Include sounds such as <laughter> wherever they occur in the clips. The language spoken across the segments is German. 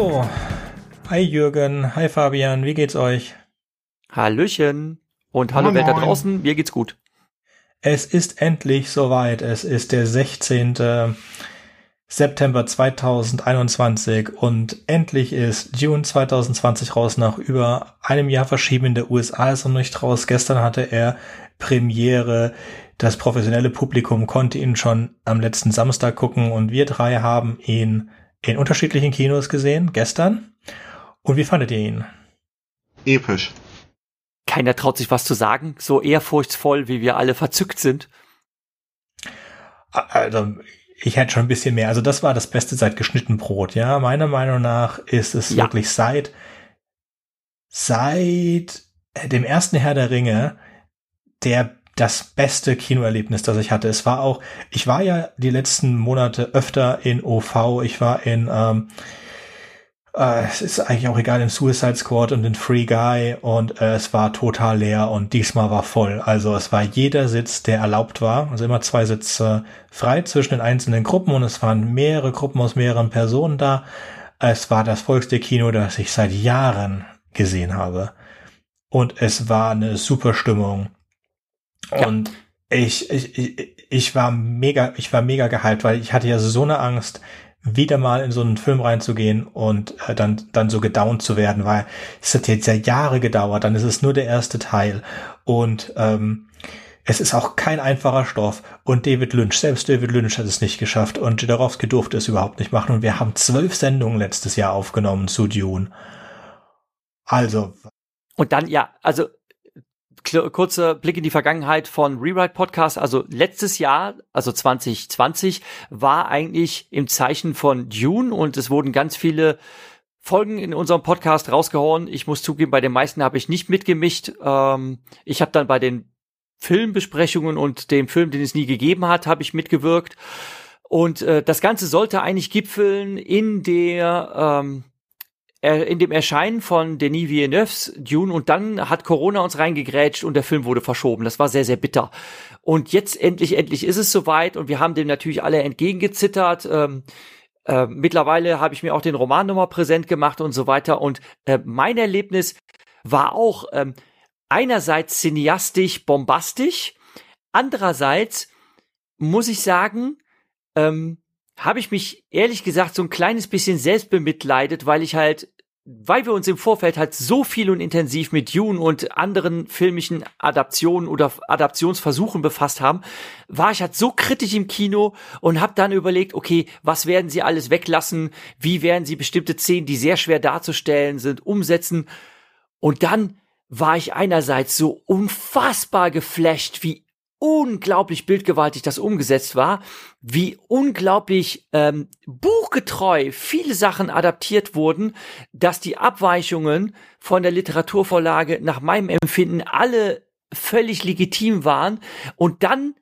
Hallo. Hi Jürgen, hi Fabian, wie geht's euch? Hallöchen. Und hallo Welt da draußen, mir geht's gut. Es ist endlich soweit. Es ist der 16. September 2021 und endlich ist June 2020 raus. Nach über einem Jahr Verschieben in der USA ist er nicht raus. Gestern hatte er Premiere. Das professionelle Publikum konnte ihn schon am letzten Samstag gucken und wir drei haben ihn in unterschiedlichen Kinos gesehen, gestern. Und wie fandet ihr ihn? Episch. Keiner traut sich was zu sagen, so ehrfurchtsvoll, wie wir alle verzückt sind. Also, ich hätte schon ein bisschen mehr. Also, das war das Beste seit geschnitten Brot, ja. Meiner Meinung nach ist es ja. wirklich seit, seit dem ersten Herr der Ringe der das beste Kinoerlebnis, das ich hatte. Es war auch, ich war ja die letzten Monate öfter in OV, ich war in, ähm, äh, es ist eigentlich auch egal, in Suicide Squad und in Free Guy und äh, es war total leer und diesmal war voll. Also es war jeder Sitz, der erlaubt war, also immer zwei Sitze frei zwischen den einzelnen Gruppen und es waren mehrere Gruppen aus mehreren Personen da. Es war das vollste Kino, das ich seit Jahren gesehen habe. Und es war eine super Stimmung. Und ich, ich, ich, ich war mega, ich war mega gehypt, weil ich hatte ja so eine Angst, wieder mal in so einen Film reinzugehen und äh, dann, dann so gedownt zu werden, weil es hat jetzt ja Jahre gedauert, dann ist es nur der erste Teil und ähm, es ist auch kein einfacher Stoff und David Lynch, selbst David Lynch hat es nicht geschafft und Jodorowsky durfte es überhaupt nicht machen und wir haben zwölf Sendungen letztes Jahr aufgenommen zu Dune. Also. Und dann, ja, also kurzer Blick in die Vergangenheit von Rewrite Podcast. Also letztes Jahr, also 2020, war eigentlich im Zeichen von Dune und es wurden ganz viele Folgen in unserem Podcast rausgehauen. Ich muss zugeben, bei den meisten habe ich nicht mitgemischt. Ähm, ich habe dann bei den Filmbesprechungen und dem Film, den es nie gegeben hat, habe ich mitgewirkt. Und äh, das Ganze sollte eigentlich gipfeln in der ähm, in dem Erscheinen von Denis Villeneuve's Dune und dann hat Corona uns reingegrätscht und der Film wurde verschoben. Das war sehr, sehr bitter. Und jetzt endlich, endlich ist es soweit und wir haben dem natürlich alle entgegengezittert. Ähm, äh, mittlerweile habe ich mir auch den Roman nochmal präsent gemacht und so weiter. Und äh, mein Erlebnis war auch ähm, einerseits cineastisch bombastisch, andererseits muss ich sagen, ähm, habe ich mich ehrlich gesagt so ein kleines bisschen selbst bemitleidet, weil ich halt weil wir uns im Vorfeld halt so viel und intensiv mit Dune und anderen filmischen Adaptionen oder Adaptionsversuchen befasst haben, war ich halt so kritisch im Kino und habe dann überlegt, okay, was werden sie alles weglassen, wie werden sie bestimmte Szenen, die sehr schwer darzustellen sind, umsetzen? Und dann war ich einerseits so unfassbar geflasht, wie unglaublich bildgewaltig das umgesetzt war, wie unglaublich ähm, buchgetreu viele Sachen adaptiert wurden, dass die Abweichungen von der Literaturvorlage nach meinem Empfinden alle völlig legitim waren. Und dann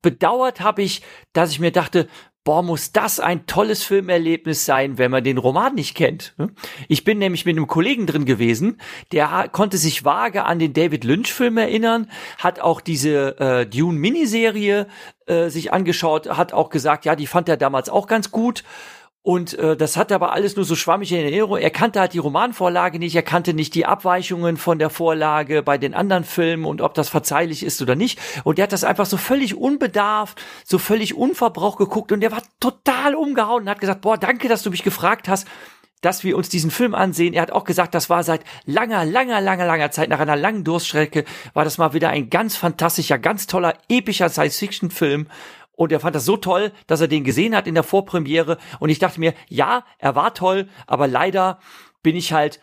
bedauert habe ich, dass ich mir dachte, boah, muss das ein tolles Filmerlebnis sein, wenn man den Roman nicht kennt. Ne? Ich bin nämlich mit einem Kollegen drin gewesen, der konnte sich vage an den David Lynch-Film erinnern, hat auch diese äh, Dune-Miniserie äh, sich angeschaut, hat auch gesagt, ja, die fand er damals auch ganz gut. Und äh, das hat aber alles nur so schwammig in Erinnerung. Er kannte halt die Romanvorlage nicht, er kannte nicht die Abweichungen von der Vorlage bei den anderen Filmen und ob das verzeihlich ist oder nicht. Und er hat das einfach so völlig unbedarft, so völlig unverbraucht geguckt und der war total umgehauen und hat gesagt, boah, danke, dass du mich gefragt hast dass wir uns diesen Film ansehen. Er hat auch gesagt, das war seit langer, langer, langer, langer Zeit, nach einer langen Durststrecke, war das mal wieder ein ganz fantastischer, ganz toller, epischer Science-Fiction-Film. Und er fand das so toll, dass er den gesehen hat in der Vorpremiere. Und ich dachte mir, ja, er war toll, aber leider bin ich halt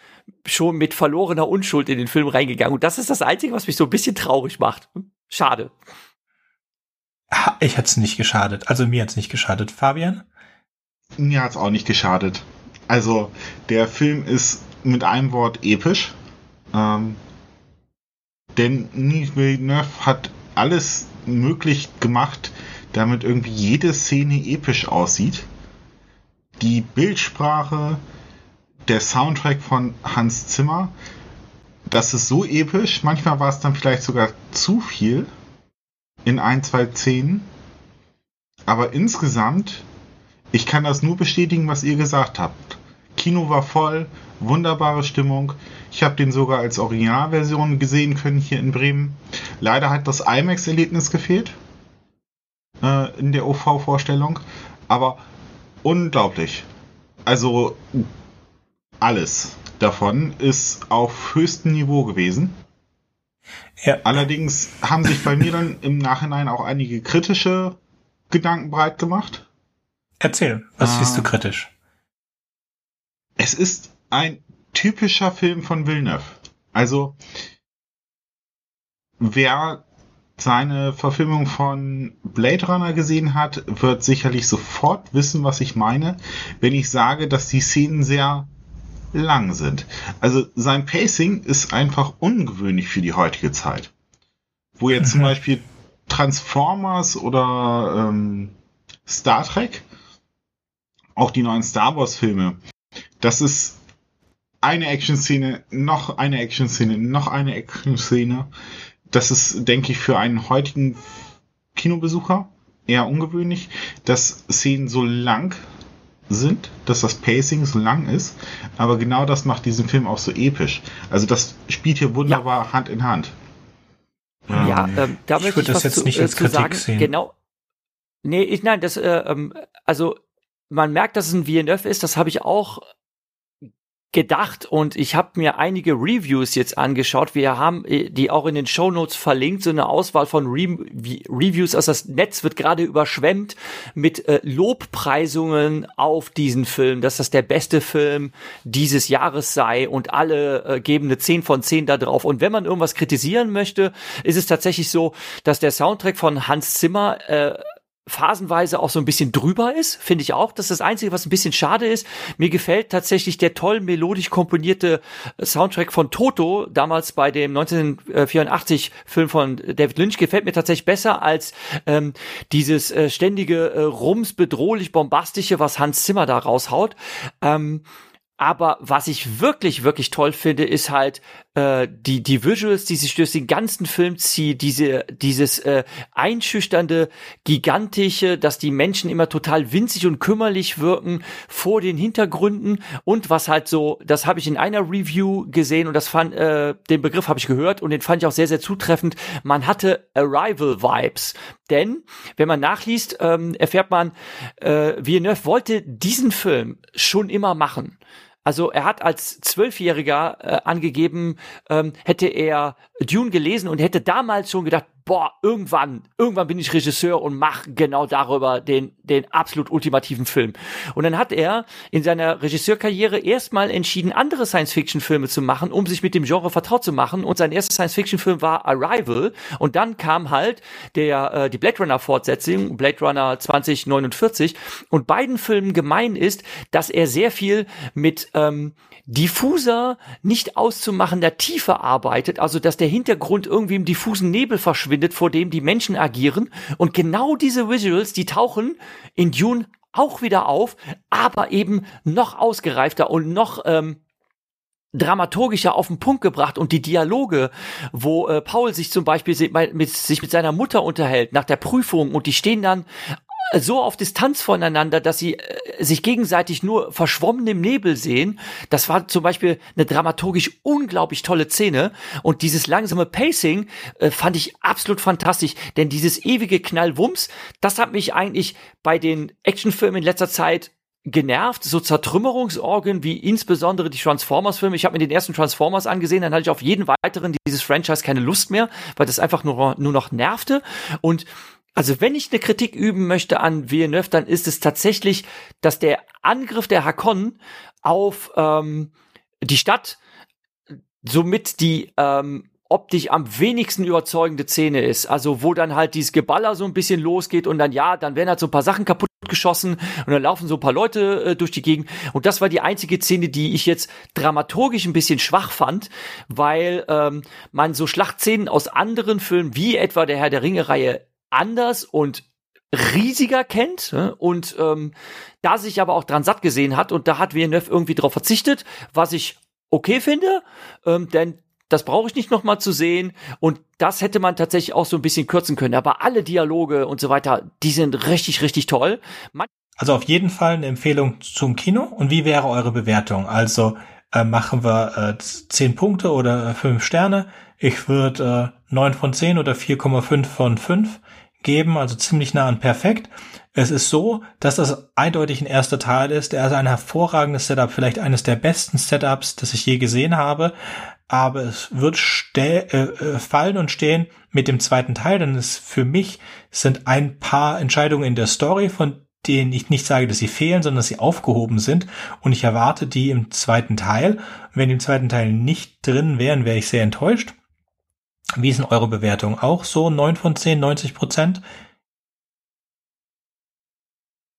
schon mit verlorener Unschuld in den Film reingegangen. Und das ist das Einzige, was mich so ein bisschen traurig macht. Schade. Ich hat's nicht geschadet. Also mir hat's nicht geschadet. Fabian? Mir hat's auch nicht geschadet. Also der Film ist mit einem Wort episch. Ähm, denn Nick Villeneuve hat alles möglich gemacht, damit irgendwie jede Szene episch aussieht. Die Bildsprache, der Soundtrack von Hans Zimmer, das ist so episch. Manchmal war es dann vielleicht sogar zu viel in ein, zwei Szenen. Aber insgesamt, ich kann das nur bestätigen, was ihr gesagt habt. Kino war voll, wunderbare Stimmung. Ich habe den sogar als Originalversion gesehen können hier in Bremen. Leider hat das IMAX-Erlebnis gefehlt äh, in der OV-Vorstellung, aber unglaublich. Also alles davon ist auf höchstem Niveau gewesen. Ja. Allerdings haben sich bei mir dann im Nachhinein auch einige kritische Gedanken breit gemacht. Erzähl, was siehst du ah. kritisch? Es ist ein typischer Film von Villeneuve. Also, wer seine Verfilmung von Blade Runner gesehen hat, wird sicherlich sofort wissen, was ich meine, wenn ich sage, dass die Szenen sehr lang sind. Also sein Pacing ist einfach ungewöhnlich für die heutige Zeit. Wo jetzt zum Beispiel Transformers oder ähm, Star Trek, auch die neuen Star Wars Filme, das ist eine Action-Szene, noch eine Action-Szene, noch eine Action-Szene. Das ist, denke ich, für einen heutigen Kinobesucher eher ungewöhnlich, dass Szenen so lang sind, dass das Pacing so lang ist, aber genau das macht diesen Film auch so episch. Also das spielt hier wunderbar ja. Hand in Hand. Ja, ähm, ähm da möchte ich, ich das jetzt zu, nicht äh, als Kritik sagen. Sehen. Genau. Nee, ich nein, das äh, ähm, also man merkt, dass es ein Villeneuve ist, das habe ich auch gedacht und ich habe mir einige Reviews jetzt angeschaut. Wir haben äh, die auch in den Show Notes verlinkt, so eine Auswahl von Re Reviews. Also das Netz wird gerade überschwemmt mit äh, Lobpreisungen auf diesen Film, dass das der beste Film dieses Jahres sei und alle äh, geben eine 10 von 10 da drauf. Und wenn man irgendwas kritisieren möchte, ist es tatsächlich so, dass der Soundtrack von Hans Zimmer äh, phasenweise auch so ein bisschen drüber ist, finde ich auch. Das ist das Einzige, was ein bisschen schade ist. Mir gefällt tatsächlich der toll melodisch komponierte Soundtrack von Toto, damals bei dem 1984 Film von David Lynch, gefällt mir tatsächlich besser als ähm, dieses äh, ständige äh, Rums bedrohlich bombastische, was Hans Zimmer da raushaut. Ähm, aber was ich wirklich, wirklich toll finde, ist halt äh, die, die Visuals, die sich durch den ganzen Film ziehen, diese, dieses äh, einschüchternde, gigantische, dass die Menschen immer total winzig und kümmerlich wirken vor den Hintergründen und was halt so, das habe ich in einer Review gesehen und das fand, äh, den Begriff habe ich gehört und den fand ich auch sehr, sehr zutreffend. Man hatte Arrival-Vibes. Denn, wenn man nachliest, ähm, erfährt man, äh, Villeneuve wollte diesen Film schon immer machen. Also er hat als Zwölfjähriger äh, angegeben, ähm, hätte er Dune gelesen und hätte damals schon gedacht, boah, irgendwann, irgendwann bin ich Regisseur und mach genau darüber den, den absolut ultimativen Film. Und dann hat er in seiner Regisseurkarriere erstmal entschieden, andere Science-Fiction-Filme zu machen, um sich mit dem Genre vertraut zu machen. Und sein erster Science-Fiction-Film war Arrival. Und dann kam halt der, äh, die Blade Runner-Fortsetzung, Blade Runner 2049. Und beiden Filmen gemein ist, dass er sehr viel mit ähm, diffuser, nicht auszumachender Tiefe arbeitet, also dass der Hintergrund irgendwie im diffusen Nebel verschwindet, vor dem die Menschen agieren. Und genau diese Visuals, die tauchen in Dune auch wieder auf, aber eben noch ausgereifter und noch ähm, dramaturgischer auf den Punkt gebracht und die Dialoge, wo äh, Paul sich zum Beispiel mit, sich mit seiner Mutter unterhält nach der Prüfung und die stehen dann so auf Distanz voneinander, dass sie äh, sich gegenseitig nur verschwommen im Nebel sehen. Das war zum Beispiel eine dramaturgisch unglaublich tolle Szene. Und dieses langsame Pacing äh, fand ich absolut fantastisch. Denn dieses ewige Knallwumms, das hat mich eigentlich bei den Actionfilmen in letzter Zeit genervt, so Zertrümmerungsorgen wie insbesondere die Transformers-Filme. Ich habe mir den ersten Transformers angesehen, dann hatte ich auf jeden weiteren dieses Franchise keine Lust mehr, weil das einfach nur, nur noch nervte. Und also wenn ich eine Kritik üben möchte an Villeneuve, dann ist es tatsächlich, dass der Angriff der Hakon auf ähm, die Stadt somit die ähm, optisch am wenigsten überzeugende Szene ist. Also wo dann halt dieses Geballer so ein bisschen losgeht und dann ja, dann werden halt so ein paar Sachen kaputt geschossen und dann laufen so ein paar Leute äh, durch die Gegend. Und das war die einzige Szene, die ich jetzt dramaturgisch ein bisschen schwach fand, weil ähm, man so Schlachtszenen aus anderen Filmen, wie etwa der Herr der Ringe-Reihe, anders und riesiger kennt ne? und ähm, da sich aber auch dran satt gesehen hat und da hat Villeneuve irgendwie drauf verzichtet, was ich okay finde, ähm, denn das brauche ich nicht noch mal zu sehen und das hätte man tatsächlich auch so ein bisschen kürzen können. Aber alle Dialoge und so weiter, die sind richtig, richtig toll. Man Also auf jeden Fall eine Empfehlung zum Kino. Und wie wäre eure Bewertung? Also äh, machen wir äh, 10 Punkte oder 5 Sterne. Ich würde äh, 9 von 10 oder 4,5 von 5 geben, also ziemlich nah an perfekt. Es ist so, dass das eindeutig ein erster Teil ist. Er ist ein hervorragendes Setup, vielleicht eines der besten Setups, das ich je gesehen habe. Aber es wird äh, äh, fallen und stehen mit dem zweiten Teil, denn es für mich sind ein paar Entscheidungen in der Story, von denen ich nicht sage, dass sie fehlen, sondern dass sie aufgehoben sind. Und ich erwarte die im zweiten Teil. wenn die im zweiten Teil nicht drin wären, wäre ich sehr enttäuscht. Wie ist denn eure Bewertung? Auch so 9 von 10, 90 Prozent?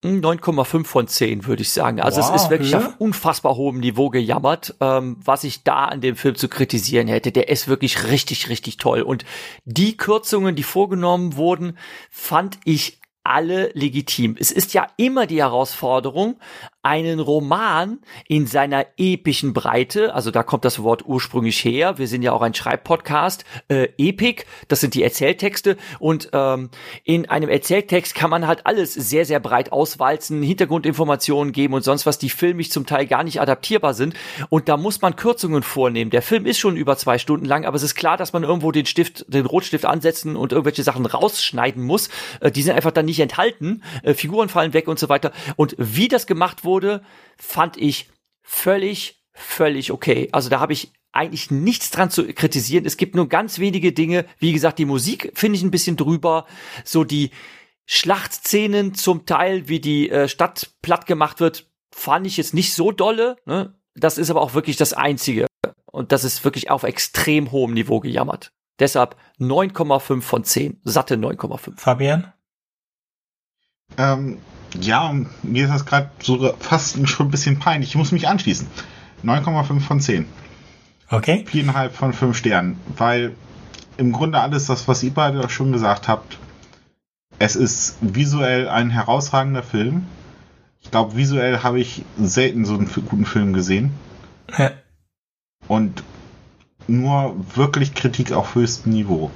9,5 von 10 würde ich sagen. Also wow, es ist wirklich ja. auf unfassbar hohem Niveau gejammert, ähm, was ich da an dem Film zu kritisieren hätte. Der ist wirklich richtig, richtig toll. Und die Kürzungen, die vorgenommen wurden, fand ich alle legitim. Es ist ja immer die Herausforderung, einen Roman in seiner epischen Breite, also da kommt das Wort ursprünglich her, wir sind ja auch ein Schreibpodcast, äh, Epik, das sind die Erzähltexte und ähm, in einem Erzähltext kann man halt alles sehr, sehr breit auswalzen, Hintergrundinformationen geben und sonst was, die filmisch zum Teil gar nicht adaptierbar sind und da muss man Kürzungen vornehmen. Der Film ist schon über zwei Stunden lang, aber es ist klar, dass man irgendwo den Stift, den Rotstift ansetzen und irgendwelche Sachen rausschneiden muss. Äh, die sind einfach dann nicht enthalten, äh, Figuren fallen weg und so weiter und wie das gemacht wurde, wurde, fand ich völlig, völlig okay. Also da habe ich eigentlich nichts dran zu kritisieren. Es gibt nur ganz wenige Dinge. Wie gesagt, die Musik finde ich ein bisschen drüber. So die Schlachtszenen zum Teil, wie die äh, Stadt platt gemacht wird, fand ich jetzt nicht so dolle. Ne? Das ist aber auch wirklich das Einzige. Und das ist wirklich auf extrem hohem Niveau gejammert. Deshalb 9,5 von 10. Satte 9,5. Fabian? Ähm, ja, mir ist das gerade so fast schon ein bisschen peinlich. Ich muss mich anschließen. 9,5 von 10. Okay. 4,5 von 5 Sternen. Weil im Grunde alles das, was ihr beide schon gesagt habt, es ist visuell ein herausragender Film. Ich glaube, visuell habe ich selten so einen guten Film gesehen. Ja. Und nur wirklich Kritik auf höchstem Niveau.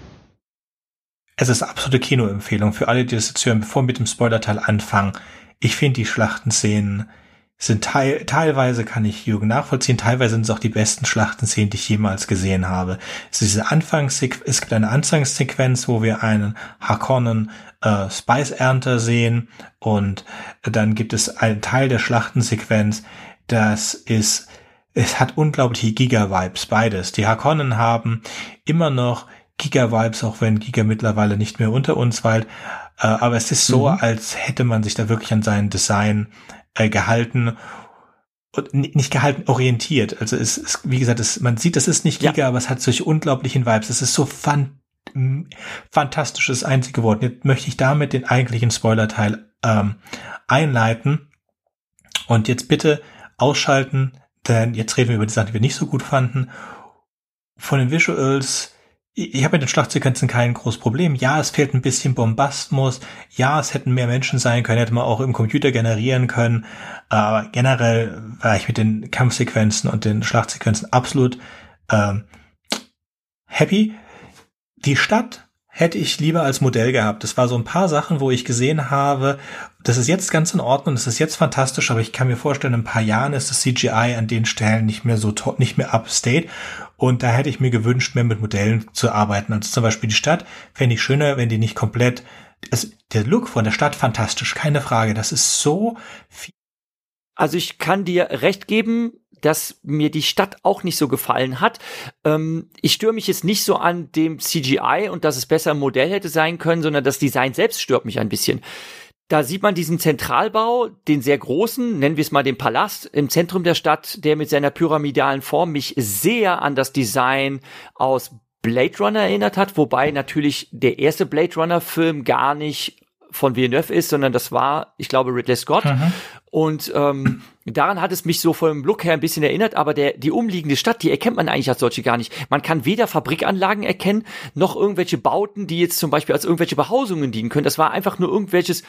Es ist absolute Kinoempfehlung für alle, die das jetzt hören, bevor wir mit dem Spoilerteil anfangen. Ich finde die Schlachtenszenen sind teil, teilweise kann ich Jürgen nachvollziehen, teilweise sind es auch die besten Schlachtenszenen, die ich jemals gesehen habe. Es ist diese es gibt eine Anfangssequenz, wo wir einen Harkonnen äh, Spice-Ernter sehen und dann gibt es einen Teil der Schlachtensequenz, das ist es hat unglaubliche Giga-Vibes, beides. Die Harkonnen haben immer noch Giga-Vibes, auch wenn Giga mittlerweile nicht mehr unter uns weilt. Äh, aber es ist so, mhm. als hätte man sich da wirklich an sein Design äh, gehalten und nicht gehalten, orientiert. Also es ist, wie gesagt, es, man sieht, es ist nicht Giga, ja. aber es hat solche unglaublichen Vibes. Es ist so fan fantastisches einzige Wort. Jetzt möchte ich damit den eigentlichen Spoiler-Teil ähm, einleiten. Und jetzt bitte ausschalten, denn jetzt reden wir über die Sachen, die wir nicht so gut fanden. Von den Visuals ich habe mit den Schlachtsequenzen kein großes Problem. Ja, es fehlt ein bisschen Bombasmus. Ja, es hätten mehr Menschen sein können, hätte man auch im Computer generieren können. Aber generell war ich mit den Kampfsequenzen und den Schlachtsequenzen absolut ähm, happy. Die Stadt hätte ich lieber als Modell gehabt. Das war so ein paar Sachen, wo ich gesehen habe, das ist jetzt ganz in Ordnung, das ist jetzt fantastisch, aber ich kann mir vorstellen, in ein paar Jahren ist das CGI an den Stellen nicht mehr so top, nicht mehr upstate. Und da hätte ich mir gewünscht, mehr mit Modellen zu arbeiten. Also zum Beispiel die Stadt fände ich schöner, wenn die nicht komplett, also der Look von der Stadt fantastisch, keine Frage. Das ist so viel. Also ich kann dir recht geben, dass mir die Stadt auch nicht so gefallen hat. Ähm, ich störe mich jetzt nicht so an dem CGI und dass es besser im Modell hätte sein können, sondern das Design selbst stört mich ein bisschen. Da sieht man diesen Zentralbau, den sehr großen, nennen wir es mal den Palast im Zentrum der Stadt, der mit seiner pyramidalen Form mich sehr an das Design aus Blade Runner erinnert hat, wobei natürlich der erste Blade Runner Film gar nicht von Villeneuve ist, sondern das war, ich glaube, Ridley Scott. Mhm. Und ähm, daran hat es mich so vom Look her ein bisschen erinnert, aber der, die umliegende Stadt, die erkennt man eigentlich als solche gar nicht. Man kann weder Fabrikanlagen erkennen, noch irgendwelche Bauten, die jetzt zum Beispiel als irgendwelche Behausungen dienen können. Das war einfach nur irgendwelches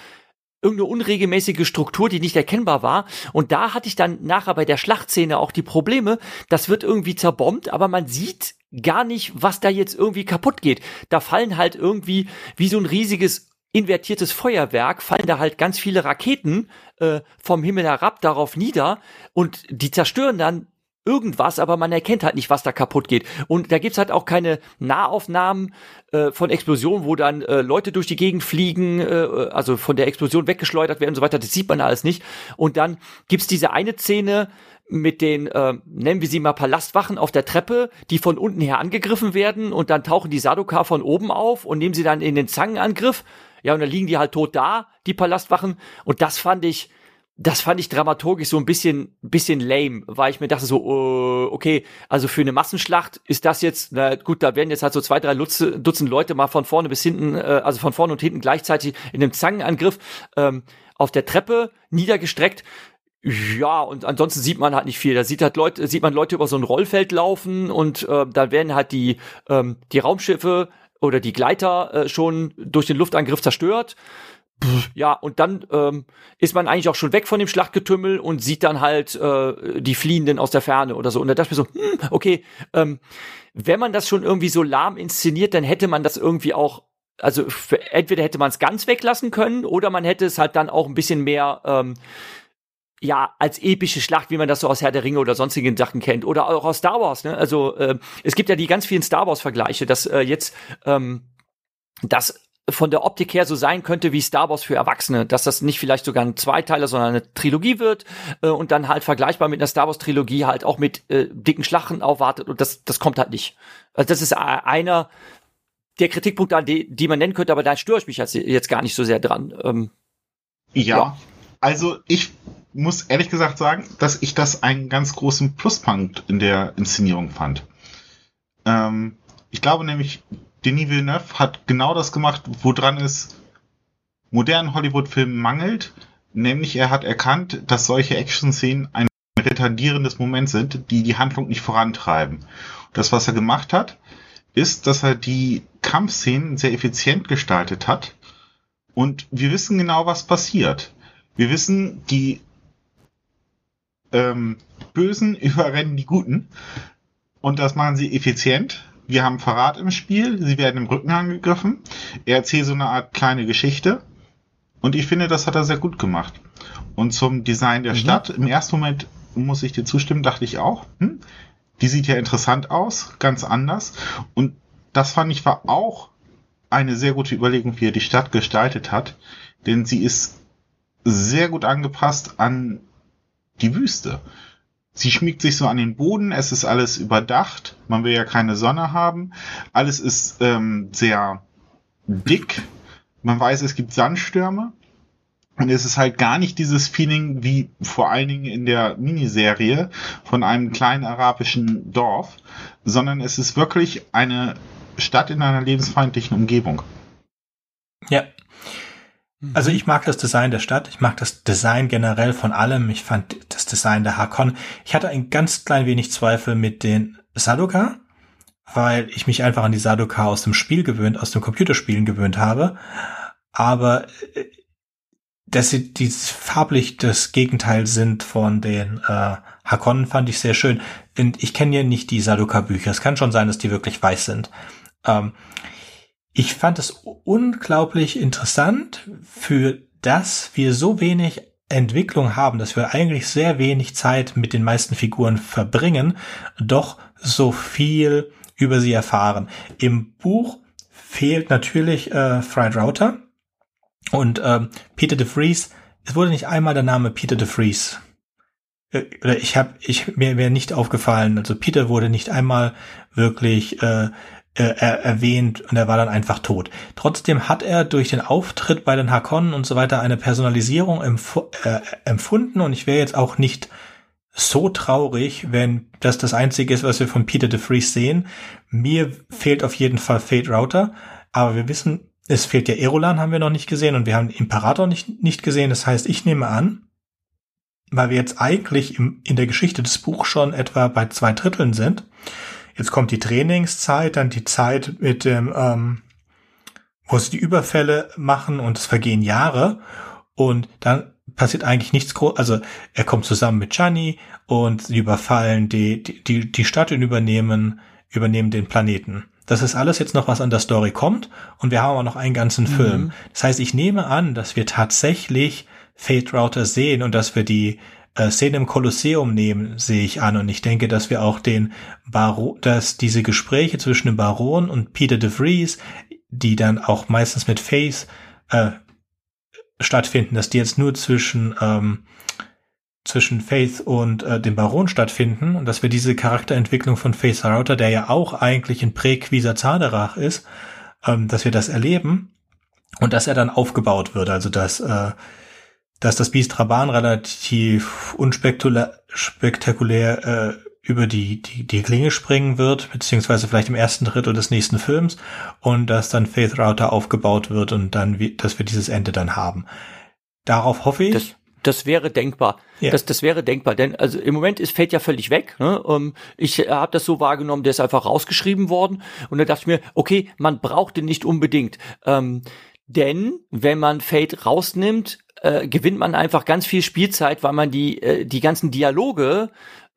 irgendeine unregelmäßige Struktur, die nicht erkennbar war. Und da hatte ich dann nachher bei der Schlachtszene auch die Probleme. Das wird irgendwie zerbombt, aber man sieht gar nicht, was da jetzt irgendwie kaputt geht. Da fallen halt irgendwie wie so ein riesiges invertiertes Feuerwerk, fallen da halt ganz viele Raketen äh, vom Himmel herab darauf nieder und die zerstören dann irgendwas, aber man erkennt halt nicht, was da kaputt geht. Und da gibt's halt auch keine Nahaufnahmen äh, von Explosionen, wo dann äh, Leute durch die Gegend fliegen, äh, also von der Explosion weggeschleudert werden und so weiter. Das sieht man alles nicht. Und dann gibt's diese eine Szene, mit den, äh, nennen wir sie mal Palastwachen auf der Treppe, die von unten her angegriffen werden und dann tauchen die Sadoka von oben auf und nehmen sie dann in den Zangenangriff. Ja, und dann liegen die halt tot da, die Palastwachen. Und das fand ich, das fand ich dramaturgisch so ein bisschen, bisschen lame, weil ich mir dachte so, uh, okay, also für eine Massenschlacht ist das jetzt, na gut, da werden jetzt halt so zwei, drei Lutz, Dutzend Leute mal von vorne bis hinten, äh, also von vorne und hinten gleichzeitig in einem Zangenangriff ähm, auf der Treppe niedergestreckt. Ja, und ansonsten sieht man halt nicht viel. Da sieht halt Leute, sieht man Leute über so ein Rollfeld laufen und äh, da werden halt die, ähm, die Raumschiffe oder die Gleiter äh, schon durch den Luftangriff zerstört. Ja, und dann ähm, ist man eigentlich auch schon weg von dem Schlachtgetümmel und sieht dann halt äh, die Fliehenden aus der Ferne oder so. Und da dachte ich mir so, hm, okay, ähm, wenn man das schon irgendwie so lahm inszeniert, dann hätte man das irgendwie auch, also entweder hätte man es ganz weglassen können oder man hätte es halt dann auch ein bisschen mehr ähm, ja, als epische Schlacht, wie man das so aus Herr der Ringe oder sonstigen Sachen kennt. Oder auch aus Star Wars, ne? Also äh, es gibt ja die ganz vielen Star Wars-Vergleiche, dass äh, jetzt ähm, das von der Optik her so sein könnte wie Star Wars für Erwachsene, dass das nicht vielleicht sogar ein Zweiteiler, sondern eine Trilogie wird äh, und dann halt vergleichbar mit einer Star Wars Trilogie halt auch mit äh, dicken Schlachten aufwartet und das das kommt halt nicht. Also das ist einer der Kritikpunkte, die, die man nennen könnte, aber da störe ich mich jetzt, jetzt gar nicht so sehr dran. Ähm, ja, ja, also ich muss ehrlich gesagt sagen, dass ich das einen ganz großen Pluspunkt in der Inszenierung fand. Ähm, ich glaube nämlich, Denis Villeneuve hat genau das gemacht, woran es modernen Hollywood-Filmen mangelt, nämlich er hat erkannt, dass solche Action-Szenen ein retardierendes Moment sind, die die Handlung nicht vorantreiben. Das, was er gemacht hat, ist, dass er die Kampfszenen sehr effizient gestaltet hat und wir wissen genau, was passiert. Wir wissen, die ähm, Bösen <laughs> überrennen die Guten. Und das machen sie effizient. Wir haben Verrat im Spiel. Sie werden im Rücken angegriffen. Er erzählt so eine Art kleine Geschichte. Und ich finde, das hat er sehr gut gemacht. Und zum Design der mhm. Stadt. Im ersten Moment muss ich dir zustimmen, dachte ich auch. Hm, die sieht ja interessant aus, ganz anders. Und das fand ich war auch eine sehr gute Überlegung, wie er die Stadt gestaltet hat. Denn sie ist sehr gut angepasst an die Wüste. Sie schmiegt sich so an den Boden, es ist alles überdacht, man will ja keine Sonne haben, alles ist ähm, sehr dick, man weiß, es gibt Sandstürme. Und es ist halt gar nicht dieses Feeling wie vor allen Dingen in der Miniserie von einem kleinen arabischen Dorf, sondern es ist wirklich eine Stadt in einer lebensfeindlichen Umgebung. Ja, also mhm. ich mag das Design der Stadt, ich mag das Design generell von allem. Ich fand das Design der Hakon. Ich hatte ein ganz klein wenig Zweifel mit den Sadoka, weil ich mich einfach an die Sadoka aus dem Spiel gewöhnt, aus dem Computerspielen gewöhnt habe. Aber äh, dass sie die farblich das Gegenteil sind von den äh, Hakonnen, fand ich sehr schön. Und ich kenne ja nicht die Sadoka-Bücher. Es kann schon sein, dass die wirklich weiß sind. Ähm, ich fand es unglaublich interessant, für das wir so wenig Entwicklung haben, dass wir eigentlich sehr wenig Zeit mit den meisten Figuren verbringen, doch so viel über sie erfahren. Im Buch fehlt natürlich äh, Fried Router und äh, Peter de Vries. Es wurde nicht einmal der Name Peter de Vries. Äh, ich habe, ich mir wäre nicht aufgefallen. Also Peter wurde nicht einmal wirklich äh, äh, erwähnt und er war dann einfach tot. Trotzdem hat er durch den Auftritt bei den Hakonnen und so weiter eine Personalisierung empf äh, empfunden und ich wäre jetzt auch nicht so traurig, wenn das das einzige ist, was wir von Peter de Vries sehen. Mir fehlt auf jeden Fall Fate Router, aber wir wissen, es fehlt ja Erolan, haben wir noch nicht gesehen und wir haben Imperator nicht, nicht gesehen. Das heißt, ich nehme an, weil wir jetzt eigentlich im, in der Geschichte des Buchs schon etwa bei zwei Dritteln sind, Jetzt kommt die Trainingszeit, dann die Zeit mit dem, ähm, wo sie die Überfälle machen und es vergehen Jahre und dann passiert eigentlich nichts groß. Also er kommt zusammen mit Chani und sie überfallen die, die, die Stadt und übernehmen, übernehmen den Planeten. das ist alles jetzt noch, was an der Story kommt und wir haben auch noch einen ganzen mhm. Film. Das heißt, ich nehme an, dass wir tatsächlich Fate Router sehen und dass wir die äh, Szene im Kolosseum nehmen, sehe ich an. Und ich denke, dass wir auch den Baron, dass diese Gespräche zwischen dem Baron und Peter de Vries, die dann auch meistens mit Face äh, stattfinden, dass die jetzt nur zwischen ähm, zwischen Faith und äh, dem Baron stattfinden und dass wir diese Charakterentwicklung von Faith Router, der ja auch eigentlich ein Präquiser Zaderach ist, ähm, dass wir das erleben und dass er dann aufgebaut wird, also dass äh, dass das Biest Raban relativ unspektakulär äh, über die, die, die Klinge springen wird, beziehungsweise vielleicht im ersten Drittel des nächsten Films und dass dann Faith Router aufgebaut wird und dann, dass wir dieses Ende dann haben. Darauf hoffe ich. Das, das wäre denkbar. Ja. Das, das wäre denkbar, denn also im Moment ist Fate ja völlig weg. Ne? Ähm, ich habe das so wahrgenommen, der ist einfach rausgeschrieben worden und da dachte ich mir, okay, man braucht den nicht unbedingt. Ähm, denn wenn man Fate rausnimmt, äh, gewinnt man einfach ganz viel Spielzeit, weil man die, äh, die ganzen Dialoge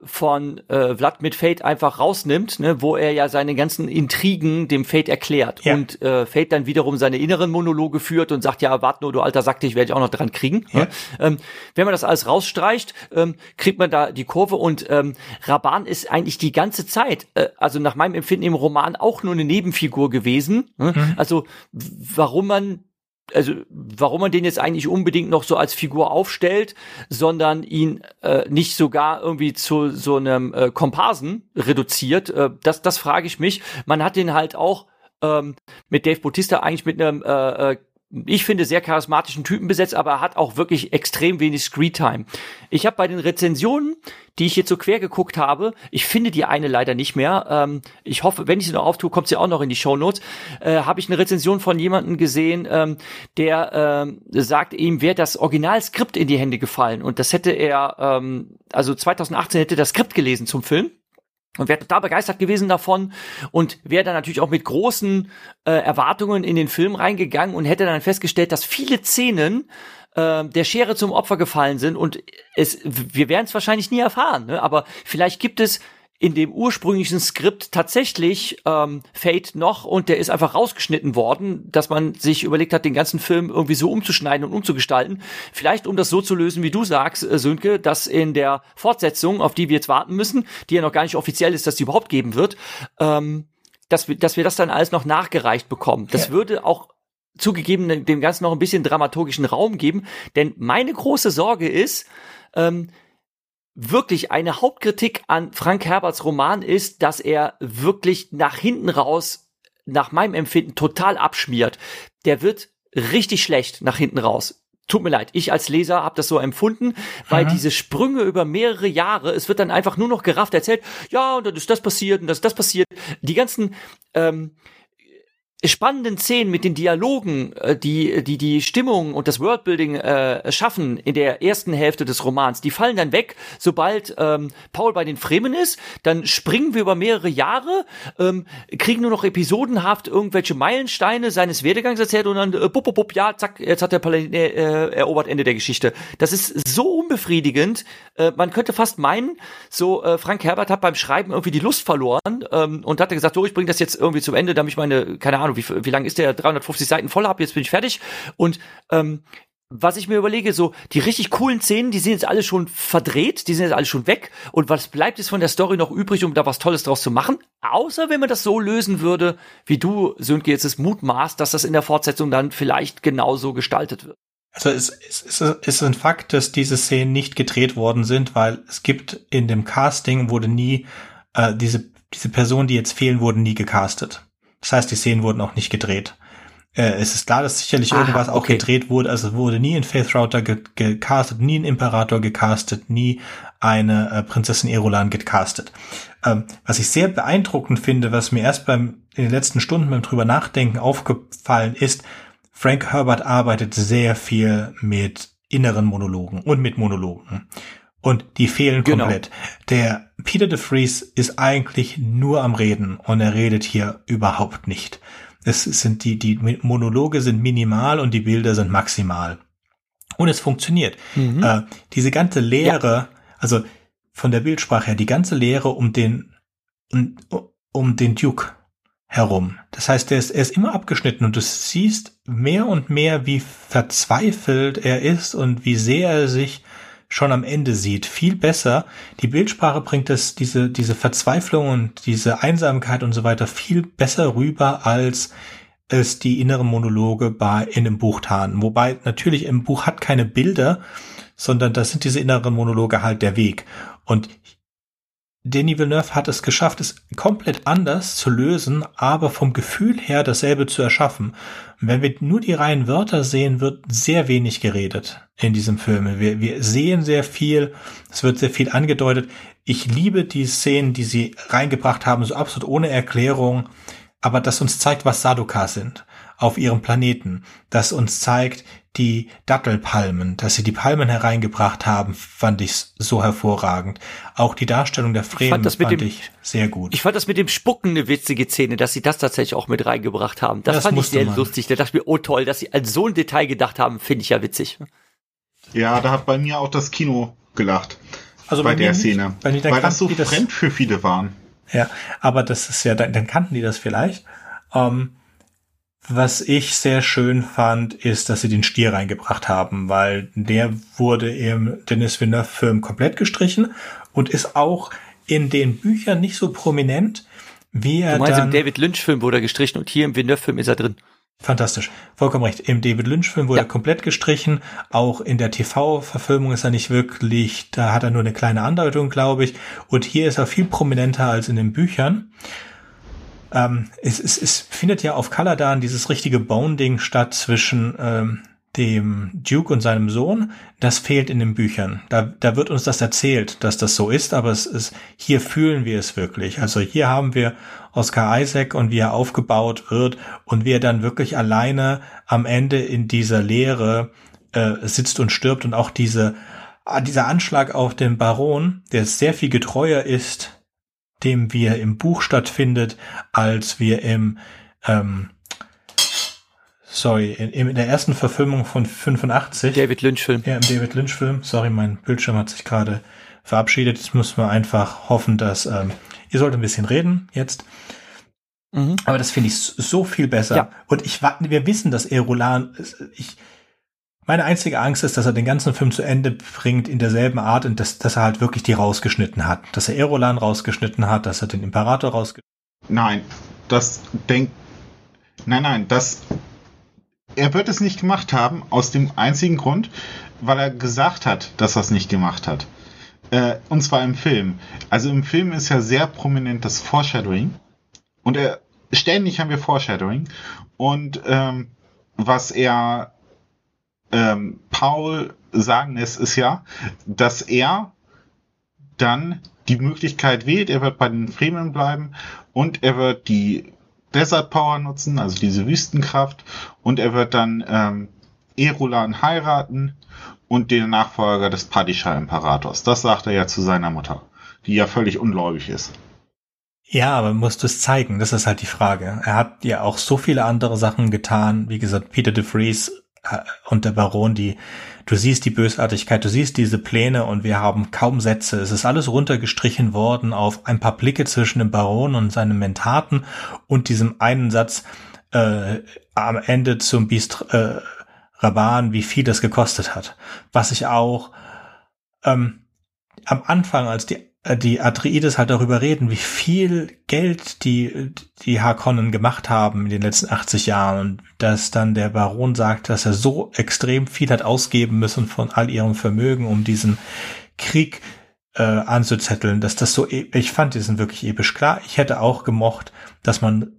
von äh, Vlad mit Fate einfach rausnimmt, ne, wo er ja seine ganzen Intrigen dem Fate erklärt ja. und äh, Fate dann wiederum seine inneren Monologe führt und sagt, ja, warte nur, du alter Sack, dich werde ich auch noch dran kriegen. Ja. Ähm, wenn man das alles rausstreicht, ähm, kriegt man da die Kurve und ähm, Raban ist eigentlich die ganze Zeit, äh, also nach meinem Empfinden im Roman auch nur eine Nebenfigur gewesen. Ne? Mhm. Also warum man also warum man den jetzt eigentlich unbedingt noch so als Figur aufstellt, sondern ihn äh, nicht sogar irgendwie zu so einem äh, Komparsen reduziert, äh, das, das frage ich mich. Man hat den halt auch ähm, mit Dave Bautista eigentlich mit einem äh, äh, ich finde, sehr charismatischen Typen besetzt, aber er hat auch wirklich extrem wenig Screentime. Ich habe bei den Rezensionen, die ich jetzt so quer geguckt habe, ich finde die eine leider nicht mehr. Ähm, ich hoffe, wenn ich sie noch auftue, kommt sie auch noch in die Show Notes. Äh, habe ich eine Rezension von jemandem gesehen, ähm, der ähm, sagt, ihm wäre das Originalskript in die Hände gefallen und das hätte er, ähm, also 2018 hätte das Skript gelesen zum Film und wäre total begeistert gewesen davon und wäre dann natürlich auch mit großen äh, Erwartungen in den Film reingegangen und hätte dann festgestellt, dass viele Szenen äh, der Schere zum Opfer gefallen sind und es, wir werden es wahrscheinlich nie erfahren, ne? aber vielleicht gibt es in dem ursprünglichen Skript tatsächlich ähm, Fate noch und der ist einfach rausgeschnitten worden, dass man sich überlegt hat, den ganzen Film irgendwie so umzuschneiden und umzugestalten. Vielleicht um das so zu lösen, wie du sagst, äh, Sönke, dass in der Fortsetzung, auf die wir jetzt warten müssen, die ja noch gar nicht offiziell ist, dass die überhaupt geben wird, ähm, dass wir, dass wir das dann alles noch nachgereicht bekommen. Das ja. würde auch zugegeben dem Ganzen noch ein bisschen dramaturgischen Raum geben, denn meine große Sorge ist, ähm, wirklich eine Hauptkritik an Frank Herberts Roman ist, dass er wirklich nach hinten raus, nach meinem Empfinden, total abschmiert. Der wird richtig schlecht nach hinten raus. Tut mir leid, ich als Leser habe das so empfunden, weil mhm. diese Sprünge über mehrere Jahre, es wird dann einfach nur noch gerafft erzählt, ja, und dann ist das passiert und das ist das passiert. Die ganzen ähm, spannenden Szenen mit den Dialogen, äh, die die die Stimmung und das Worldbuilding äh, schaffen in der ersten Hälfte des Romans, die fallen dann weg, sobald ähm, Paul bei den Fremen ist. Dann springen wir über mehrere Jahre, ähm, kriegen nur noch episodenhaft irgendwelche Meilensteine seines Werdegangs erzählt und dann äh, bup, bup, bup, ja, zack, jetzt hat der Paladin äh, äh, erobert Ende der Geschichte. Das ist so unbefriedigend. Äh, man könnte fast meinen, so äh, Frank Herbert hat beim Schreiben irgendwie die Lust verloren ähm, und hatte gesagt, so ich bringe das jetzt irgendwie zum Ende, damit ich meine, keine Ahnung Ahnung, wie, wie lang ist der 350 Seiten voll habe, jetzt bin ich fertig. Und ähm, was ich mir überlege, so die richtig coolen Szenen, die sind jetzt alle schon verdreht, die sind jetzt alle schon weg. Und was bleibt jetzt von der Story noch übrig, um da was Tolles draus zu machen? Außer wenn man das so lösen würde, wie du, Sönke, jetzt es mutmaßt, dass das in der Fortsetzung dann vielleicht genauso gestaltet wird. Also es, es, es ist ein Fakt, dass diese Szenen nicht gedreht worden sind, weil es gibt in dem Casting wurde nie äh, diese diese Personen, die jetzt fehlen, wurden nie gecastet. Das heißt, die Szenen wurden auch nicht gedreht. Äh, es ist klar, dass sicherlich Aha, irgendwas auch okay. gedreht wurde. Also es wurde nie ein Faith Router ge gecastet, nie ein Imperator gecastet, nie eine äh, Prinzessin Erolan gecastet. Ähm, was ich sehr beeindruckend finde, was mir erst beim in den letzten Stunden beim drüber nachdenken aufgefallen ist, Frank Herbert arbeitet sehr viel mit inneren Monologen und mit Monologen. Und die fehlen genau. komplett. Der Peter de Vries ist eigentlich nur am Reden und er redet hier überhaupt nicht. Es sind die, die Monologe sind minimal und die Bilder sind maximal. Und es funktioniert. Mhm. Äh, diese ganze Lehre, ja. also von der Bildsprache her, die ganze Lehre um den, um, um den Duke herum. Das heißt, er ist, er ist immer abgeschnitten und du siehst mehr und mehr, wie verzweifelt er ist und wie sehr er sich schon am Ende sieht. Viel besser. Die Bildsprache bringt das, diese, diese Verzweiflung und diese Einsamkeit und so weiter viel besser rüber, als es die inneren Monologe bei, in dem Buch taten. Wobei natürlich im Buch hat keine Bilder, sondern das sind diese inneren Monologe halt der Weg. Und Denis Villeneuve hat es geschafft, es komplett anders zu lösen, aber vom Gefühl her dasselbe zu erschaffen. Wenn wir nur die reinen Wörter sehen, wird sehr wenig geredet in diesem Film. Wir, wir sehen sehr viel, es wird sehr viel angedeutet. Ich liebe die Szenen, die sie reingebracht haben, so absolut ohne Erklärung, aber das uns zeigt, was Saduka sind auf ihrem Planeten, das uns zeigt, die Dattelpalmen, dass sie die Palmen hereingebracht haben, fand ich so hervorragend. Auch die Darstellung der Fremen fand, fand dem, ich sehr gut. Ich fand das mit dem Spucken eine witzige Szene, dass sie das tatsächlich auch mit reingebracht haben. Das, das fand ich sehr man. lustig. Da dachte ich mir, oh toll, dass sie an so ein Detail gedacht haben, finde ich ja witzig. Ja, da hat bei mir auch das Kino gelacht. Also bei, bei der Szene. Nicht, weil das so fremd das, für viele waren. Ja, aber das ist ja, dann, dann kannten die das vielleicht. Ähm, was ich sehr schön fand, ist, dass sie den Stier reingebracht haben, weil der wurde im Dennis Villeneuve-Film komplett gestrichen und ist auch in den Büchern nicht so prominent, wie er. Du meinst, dann, im David Lynch-Film wurde er gestrichen und hier im Villeneuve-Film ist er drin. Fantastisch. Vollkommen recht. Im David Lynch-Film wurde ja. er komplett gestrichen. Auch in der TV-Verfilmung ist er nicht wirklich, da hat er nur eine kleine Andeutung, glaube ich. Und hier ist er viel prominenter als in den Büchern. Ähm, es, es, es findet ja auf Caladan dieses richtige Bonding statt zwischen ähm, dem Duke und seinem Sohn. Das fehlt in den Büchern. Da, da wird uns das erzählt, dass das so ist, aber es ist, hier fühlen wir es wirklich. Also hier haben wir Oscar Isaac und wie er aufgebaut wird und wie er dann wirklich alleine am Ende in dieser Leere äh, sitzt und stirbt und auch diese, ah, dieser Anschlag auf den Baron, der sehr viel getreuer ist dem wir im Buch stattfindet, als wir im ähm, sorry, in, in der ersten Verfilmung von 85. David Lynch-Film. Ja, im David Lynch-Film. Sorry, mein Bildschirm hat sich gerade verabschiedet. Jetzt müssen wir einfach hoffen, dass ähm, ihr sollt ein bisschen reden jetzt. Mhm. Aber das finde ich so viel besser. Ja. Und ich wir wissen, dass Erolan, ich, meine einzige Angst ist, dass er den ganzen Film zu Ende bringt in derselben Art und dass, dass er halt wirklich die rausgeschnitten hat. Dass er Erolan rausgeschnitten hat, dass er den Imperator rausgeschnitten hat. Nein, das denkt. Nein, nein, das. Er wird es nicht gemacht haben, aus dem einzigen Grund, weil er gesagt hat, dass er es nicht gemacht hat. Äh, und zwar im Film. Also im Film ist ja sehr prominent das Foreshadowing. Und er, ständig haben wir Foreshadowing. Und ähm, was er ähm, Paul sagen lässt, ist ja, dass er dann die Möglichkeit wählt, er wird bei den Fremen bleiben und er wird die Desert Power nutzen, also diese Wüstenkraft, und er wird dann ähm, Erulan heiraten und den Nachfolger des Padisha Imperators. Das sagt er ja zu seiner Mutter, die ja völlig ungläubig ist. Ja, aber musst du es zeigen? Das ist halt die Frage. Er hat ja auch so viele andere Sachen getan. Wie gesagt, Peter de Vries und der Baron, die, du siehst die Bösartigkeit, du siehst diese Pläne und wir haben kaum Sätze. Es ist alles runtergestrichen worden auf ein paar Blicke zwischen dem Baron und seinem Mentaten und diesem einen Satz äh, am Ende zum Biest äh, Raban, wie viel das gekostet hat. Was ich auch ähm, am Anfang, als die äh, die Atreides halt darüber reden, wie viel Geld die, die Harkonnen gemacht haben in den letzten 80 Jahren und dass dann der Baron sagt, dass er so extrem viel hat ausgeben müssen von all ihrem Vermögen, um diesen Krieg äh, anzuzetteln, dass das so, e ich fand diesen wirklich episch klar. Ich hätte auch gemocht, dass man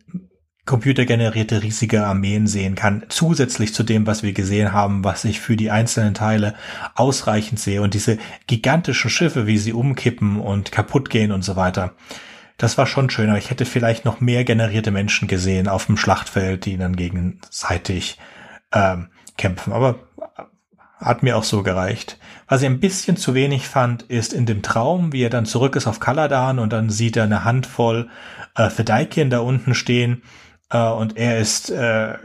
computergenerierte riesige Armeen sehen kann, zusätzlich zu dem, was wir gesehen haben, was ich für die einzelnen Teile ausreichend sehe und diese gigantischen Schiffe, wie sie umkippen und kaputt gehen und so weiter. Das war schon schön, aber ich hätte vielleicht noch mehr generierte Menschen gesehen auf dem Schlachtfeld, die dann gegenseitig ähm, kämpfen. Aber hat mir auch so gereicht. Was ich ein bisschen zu wenig fand, ist in dem Traum, wie er dann zurück ist auf Kaladan und dann sieht er eine Handvoll äh, Fedaikien da unten stehen äh, und er ist äh, äh,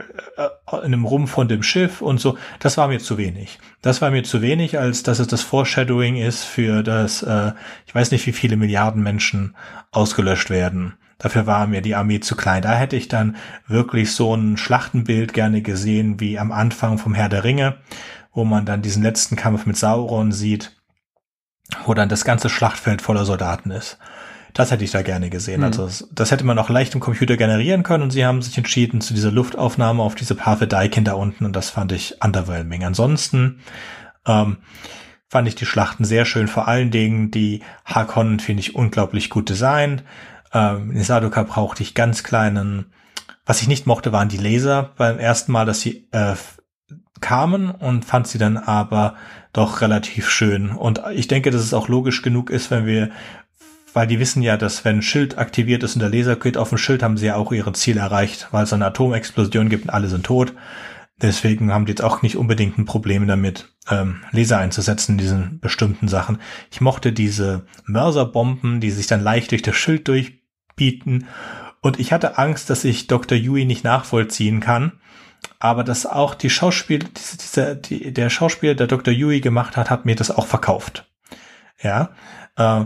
in einem Rumpf von dem Schiff und so. Das war mir zu wenig. Das war mir zu wenig, als dass es das Foreshadowing ist für das, äh, ich weiß nicht, wie viele Milliarden Menschen ausgelöscht werden. Dafür war mir die Armee zu klein. Da hätte ich dann wirklich so ein Schlachtenbild gerne gesehen, wie am Anfang vom Herr der Ringe, wo man dann diesen letzten Kampf mit Sauron sieht, wo dann das ganze Schlachtfeld voller Soldaten ist. Das hätte ich da gerne gesehen. Mhm. Also das hätte man auch leicht im Computer generieren können und sie haben sich entschieden zu dieser Luftaufnahme auf diese Parvedeikin da unten und das fand ich underwhelming. Ansonsten ähm, fand ich die Schlachten sehr schön. Vor allen Dingen die Harkonnen finde ich unglaublich gut designt. Ähm, in Sadoka brauchte ich ganz kleinen, was ich nicht mochte, waren die Laser beim ersten Mal, dass sie äh, kamen und fand sie dann aber doch relativ schön. Und ich denke, dass es auch logisch genug ist, wenn wir weil die wissen ja, dass wenn ein Schild aktiviert ist und der Laser geht auf dem Schild, haben sie ja auch ihre Ziel erreicht, weil es eine Atomexplosion gibt und alle sind tot. Deswegen haben die jetzt auch nicht unbedingt ein Problem damit, ähm, Laser einzusetzen in diesen bestimmten Sachen. Ich mochte diese Mörserbomben, die sich dann leicht durch das Schild durchbieten. Und ich hatte Angst, dass ich Dr. Yui nicht nachvollziehen kann. Aber dass auch die Schauspiel, diese, diese, die, der Schauspieler, der Dr. Yui gemacht hat, hat mir das auch verkauft. Ja. Äh,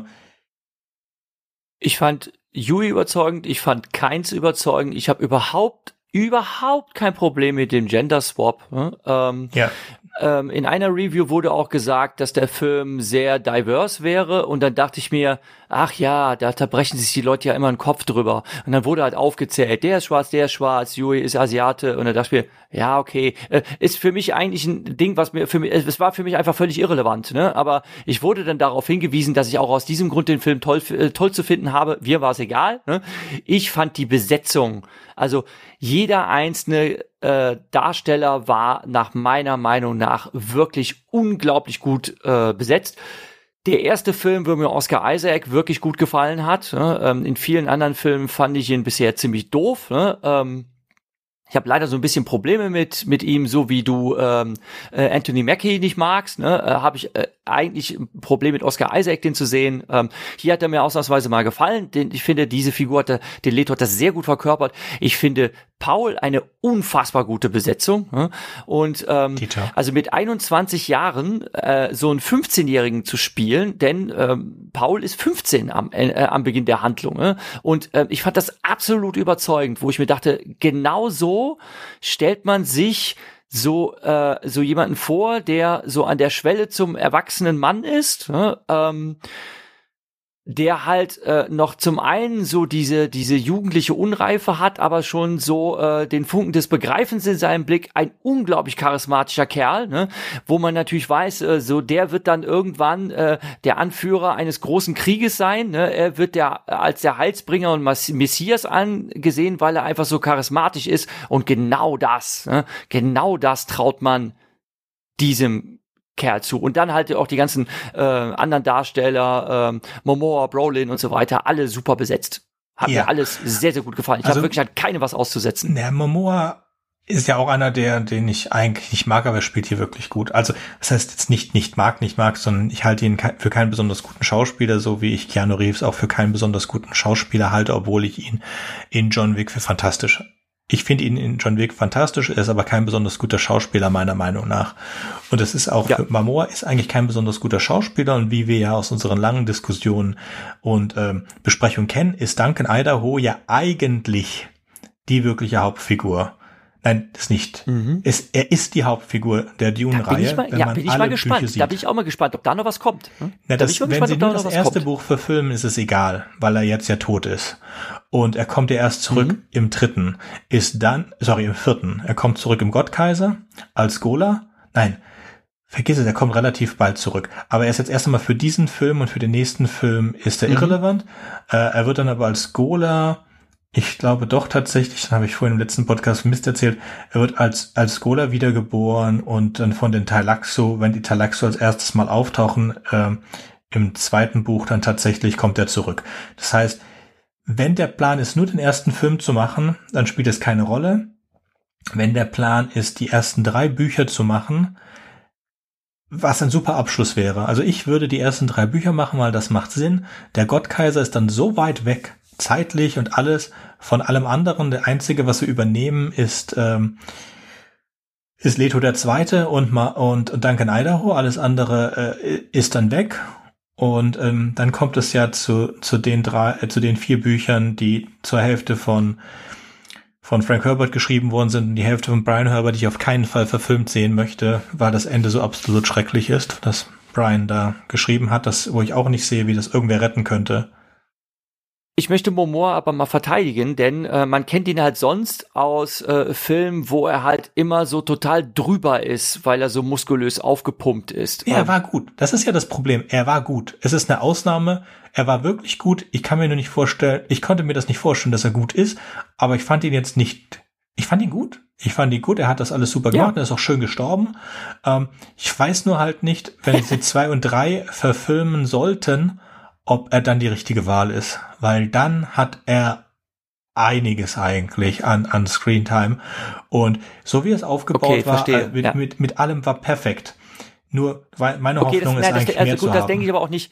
ich fand Yui überzeugend, ich fand Keins überzeugend. Ich habe überhaupt überhaupt kein Problem mit dem Gender Swap. Ne? Ähm, ja. Ähm, in einer Review wurde auch gesagt, dass der Film sehr divers wäre und dann dachte ich mir, ach ja, da, da brechen sich die Leute ja immer den Kopf drüber. Und dann wurde halt aufgezählt, der ist schwarz, der ist schwarz, Yui ist Asiate und dann dachte ich mir, ja, okay, äh, ist für mich eigentlich ein Ding, was mir für mich, es war für mich einfach völlig irrelevant, ne? Aber ich wurde dann darauf hingewiesen, dass ich auch aus diesem Grund den Film toll, äh, toll zu finden habe. Mir war es egal. Ne? Ich fand die Besetzung, also jeder einzelne äh, Darsteller war nach meiner Meinung nach wirklich unglaublich gut äh, besetzt der erste Film, wo mir Oscar Isaac wirklich gut gefallen hat. Ne? Ähm, in vielen anderen Filmen fand ich ihn bisher ziemlich doof. Ne? Ähm, ich habe leider so ein bisschen Probleme mit mit ihm, so wie du ähm, äh, Anthony Mackie nicht magst. Ne? Äh, habe ich äh, eigentlich ein Problem mit Oscar Isaac, den zu sehen. Ähm, hier hat er mir ausnahmsweise mal gefallen. Den, ich finde, diese Figur hat der, den Leto hat das sehr gut verkörpert. Ich finde Paul eine unfassbar gute Besetzung. Ne? Und ähm, also mit 21 Jahren äh, so einen 15-Jährigen zu spielen, denn ähm, Paul ist 15 am, äh, am Beginn der Handlung. Ne? Und äh, ich fand das absolut überzeugend, wo ich mir dachte, genau so stellt man sich so äh, so jemanden vor, der so an der Schwelle zum erwachsenen Mann ist. Ne? Ähm, der halt äh, noch zum einen so diese diese jugendliche Unreife hat, aber schon so äh, den Funken des Begreifens in seinem Blick, ein unglaublich charismatischer Kerl, ne? wo man natürlich weiß, äh, so der wird dann irgendwann äh, der Anführer eines großen Krieges sein, ne? er wird der als der Heilsbringer und Messias angesehen, weil er einfach so charismatisch ist und genau das, ne? genau das traut man diesem Kerl zu. Und dann halt auch die ganzen äh, anderen Darsteller, ähm, Momoa, Brolin und so weiter, alle super besetzt. Hat ja. mir alles sehr, sehr gut gefallen. Ich also, habe wirklich halt keine was auszusetzen. Der Momoa ist ja auch einer, der, den ich eigentlich nicht mag, aber er spielt hier wirklich gut. Also, das heißt jetzt nicht nicht mag, nicht mag, sondern ich halte ihn für keinen besonders guten Schauspieler, so wie ich Keanu Reeves auch für keinen besonders guten Schauspieler halte, obwohl ich ihn in John Wick für fantastisch ich finde ihn in John Wick fantastisch, er ist aber kein besonders guter Schauspieler meiner Meinung nach. Und es ist auch, ja. Mamoa ist eigentlich kein besonders guter Schauspieler und wie wir ja aus unseren langen Diskussionen und ähm, Besprechungen kennen, ist Duncan Idaho ja eigentlich die wirkliche Hauptfigur. Nein, das nicht. Mhm. Es, er ist die Hauptfigur der Dune-Reihe. Ja, bin ich mal gespannt. Da bin ich auch mal gespannt, ob da noch was kommt. Hm? Na, das, da wenn gespannt, sie nur das erste kommt. Buch verfilmen, ist es egal, weil er jetzt ja tot ist. Und er kommt ja erst zurück mhm. im dritten, ist dann, sorry, im vierten. Er kommt zurück im Gottkaiser als Gola. Nein, vergiss es, er kommt relativ bald zurück. Aber er ist jetzt erst einmal für diesen Film und für den nächsten Film ist er mhm. irrelevant. Äh, er wird dann aber als Gola, ich glaube doch tatsächlich, das habe ich vorhin im letzten Podcast Mist erzählt, er wird als, als Gola wiedergeboren und dann von den Talaxo, wenn die Talaxo als erstes mal auftauchen, äh, im zweiten Buch dann tatsächlich kommt er zurück. Das heißt, wenn der Plan ist, nur den ersten Film zu machen, dann spielt es keine Rolle. Wenn der Plan ist, die ersten drei Bücher zu machen, was ein super Abschluss wäre. Also ich würde die ersten drei Bücher machen, weil das macht Sinn. Der Gottkaiser ist dann so weit weg, zeitlich und alles von allem anderen. Der einzige, was wir übernehmen, ist ähm, ist Leto der Zweite und, Ma und Duncan Idaho. Alles andere äh, ist dann weg Und ähm, dann kommt es ja zu, zu den drei, äh, zu den vier Büchern, die zur Hälfte von von Frank Herbert geschrieben worden sind und die Hälfte von Brian Herbert, die ich auf keinen Fall verfilmt sehen möchte, weil das Ende so absolut schrecklich ist, das Brian da geschrieben hat, das, wo ich auch nicht sehe, wie das irgendwer retten könnte. Ich möchte Momoa aber mal verteidigen, denn äh, man kennt ihn halt sonst aus äh, Filmen, wo er halt immer so total drüber ist, weil er so muskulös aufgepumpt ist. Er war gut. Das ist ja das Problem. Er war gut. Es ist eine Ausnahme. Er war wirklich gut. Ich kann mir nur nicht vorstellen, ich konnte mir das nicht vorstellen, dass er gut ist, aber ich fand ihn jetzt nicht, ich fand ihn gut. Ich fand ihn gut. Er hat das alles super gemacht. Ja. Er ist auch schön gestorben. Ähm, ich weiß nur halt nicht, wenn sie <laughs> zwei und drei verfilmen sollten, ob er dann die richtige Wahl ist, weil dann hat er einiges eigentlich an, an Screentime und so wie es aufgebaut okay, war, äh, mit, ja. mit, mit allem war perfekt. Nur weil meine okay, Hoffnung das, ist nein, eigentlich das, also mehr gut, zu das denke ich aber auch nicht.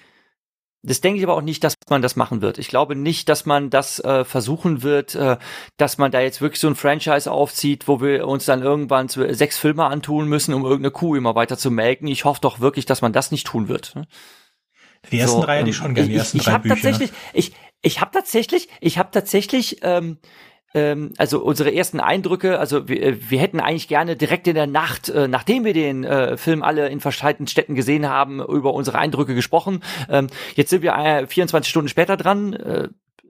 Das denke ich aber auch nicht, dass man das machen wird. Ich glaube nicht, dass man das äh, versuchen wird, äh, dass man da jetzt wirklich so ein Franchise aufzieht, wo wir uns dann irgendwann sechs Filme antun müssen, um irgendeine Kuh immer weiter zu melken. Ich hoffe doch wirklich, dass man das nicht tun wird. Die ersten so, drei hätte ich schon gerne, die ersten ich, ich drei hab Bücher. Tatsächlich, ich, ich habe tatsächlich, ich habe tatsächlich, ähm, ähm, also unsere ersten Eindrücke, also wir, äh, wir hätten eigentlich gerne direkt in der Nacht, äh, nachdem wir den äh, Film alle in verschiedenen Städten gesehen haben, über unsere Eindrücke gesprochen. Ähm, jetzt sind wir äh, 24 Stunden später dran. Äh,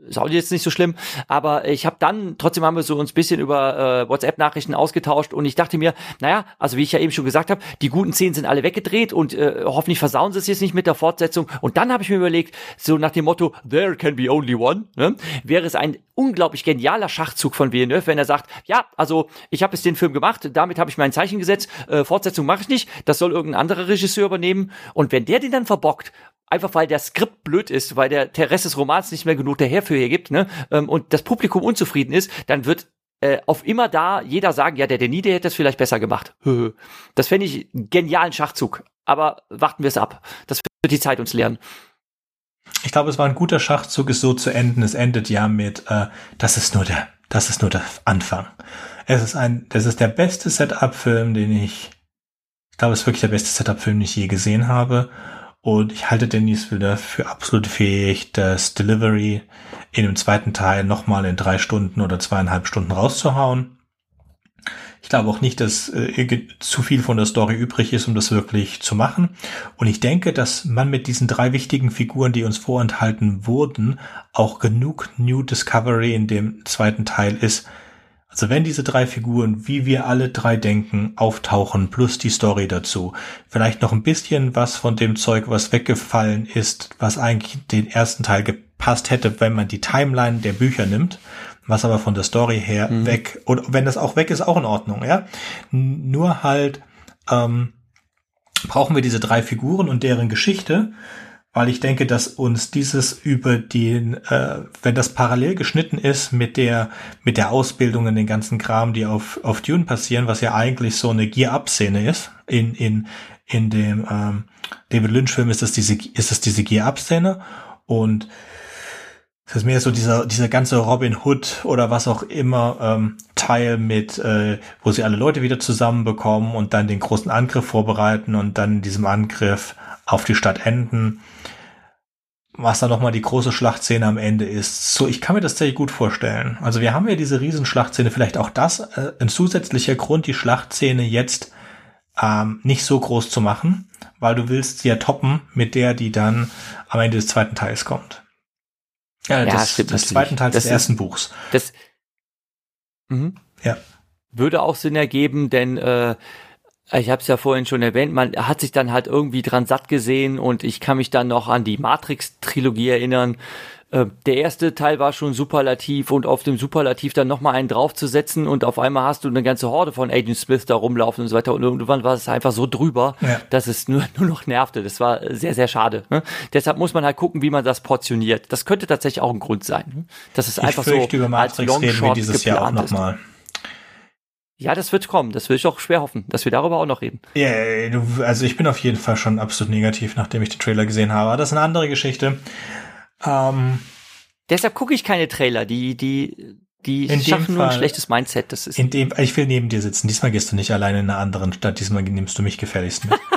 ist auch jetzt nicht so schlimm, aber ich habe dann, trotzdem haben wir so uns bisschen über äh, WhatsApp-Nachrichten ausgetauscht und ich dachte mir, naja, also wie ich ja eben schon gesagt habe, die guten Szenen sind alle weggedreht und äh, hoffentlich versauen sie es jetzt nicht mit der Fortsetzung. Und dann habe ich mir überlegt, so nach dem Motto, there can be only one, ne, wäre es ein unglaublich genialer Schachzug von Villeneuve, wenn er sagt, ja, also ich habe jetzt den Film gemacht, damit habe ich mein Zeichen gesetzt, äh, Fortsetzung mache ich nicht, das soll irgendein anderer Regisseur übernehmen. Und wenn der den dann verbockt einfach weil der Skript blöd ist, weil der, der Rest des Romans nicht mehr genug daher für hier gibt, ne, ähm, und das Publikum unzufrieden ist, dann wird äh, auf immer da jeder sagen, ja, der der Nide hätte das vielleicht besser gemacht. <laughs> Das fände ich einen genialen Schachzug. Aber warten wir es ab. Das wird die Zeit uns lernen. Ich glaube, es war ein guter Schachzug, es so zu enden. Es endet ja mit, äh, das ist nur der, das ist nur der Anfang. Es ist ein, das ist der beste Setup-Film, den ich, ich glaube, es ist wirklich der beste Setup-Film, den ich je gesehen habe. Und ich halte Dennis Villeneuve für absolut fähig, das Delivery in dem zweiten Teil nochmal in drei Stunden oder zweieinhalb Stunden rauszuhauen. Ich glaube auch nicht, dass äh, zu viel von der Story übrig ist, um das wirklich zu machen. Und ich denke, dass man mit diesen drei wichtigen Figuren, die uns vorenthalten wurden, auch genug New Discovery in dem zweiten Teil ist, also wenn diese drei Figuren, wie wir alle drei denken, auftauchen, plus die Story dazu, vielleicht noch ein bisschen was von dem Zeug, was weggefallen ist, was eigentlich den ersten Teil gepasst hätte, wenn man die Timeline der Bücher nimmt, was aber von der Story her mhm. weg, oder wenn das auch weg ist, auch in Ordnung, ja. Nur halt ähm, brauchen wir diese drei Figuren und deren Geschichte, weil ich denke, dass uns dieses über den, äh, wenn das parallel geschnitten ist mit der mit der Ausbildung und den ganzen Kram, die auf auf Dune passieren, was ja eigentlich so eine Gear-Up-Szene ist. In in in dem ähm, David Lynch-Film ist das diese ist das diese Gear-Up-Szene. Und es ist mehr so dieser dieser ganze Robin Hood oder was auch immer ähm, Teil mit, äh, wo sie alle Leute wieder zusammenbekommen und dann den großen Angriff vorbereiten und dann in diesem Angriff auf die Stadt enden was dann nochmal die große Schlachtszene am Ende ist. So, ich kann mir das sehr gut vorstellen. Also wir haben ja diese Riesenschlachtszene, vielleicht auch das, äh, ein zusätzlicher Grund, die Schlachtszene jetzt ähm, nicht so groß zu machen, weil du willst sie ja toppen mit der, die dann am Ende des zweiten Teils kommt. Ja, ja stimmt des zweiten Teils das des ersten Buchs. Das mhm. ja. würde auch Sinn ergeben, denn äh, ich habe es ja vorhin schon erwähnt, man hat sich dann halt irgendwie dran satt gesehen und ich kann mich dann noch an die Matrix-Trilogie erinnern. Äh, der erste Teil war schon superlativ und auf dem Superlativ dann nochmal einen draufzusetzen und auf einmal hast du eine ganze Horde von Agent Smith da rumlaufen und so weiter und irgendwann war es einfach so drüber, ja. dass es nur, <laughs> nur noch nervte. Das war sehr, sehr schade. Ne? Deshalb muss man halt gucken, wie man das portioniert. Das könnte tatsächlich auch ein Grund sein. Ne? Das ist einfach so über Matrix als Longshot dieses Jahr auch noch mal. Ja, das wird kommen. Das will ich auch schwer hoffen, dass wir darüber auch noch reden. Ja, yeah, also ich bin auf jeden Fall schon absolut negativ, nachdem ich den Trailer gesehen habe. das ist eine andere Geschichte. Ähm, Deshalb gucke ich keine Trailer. Die, die, die schaffen nur ein schlechtes Mindset. Das ist in dem, ich will neben dir sitzen. Diesmal gehst du nicht alleine in einer anderen Stadt. Diesmal nimmst du mich gefährlichst mit. <laughs>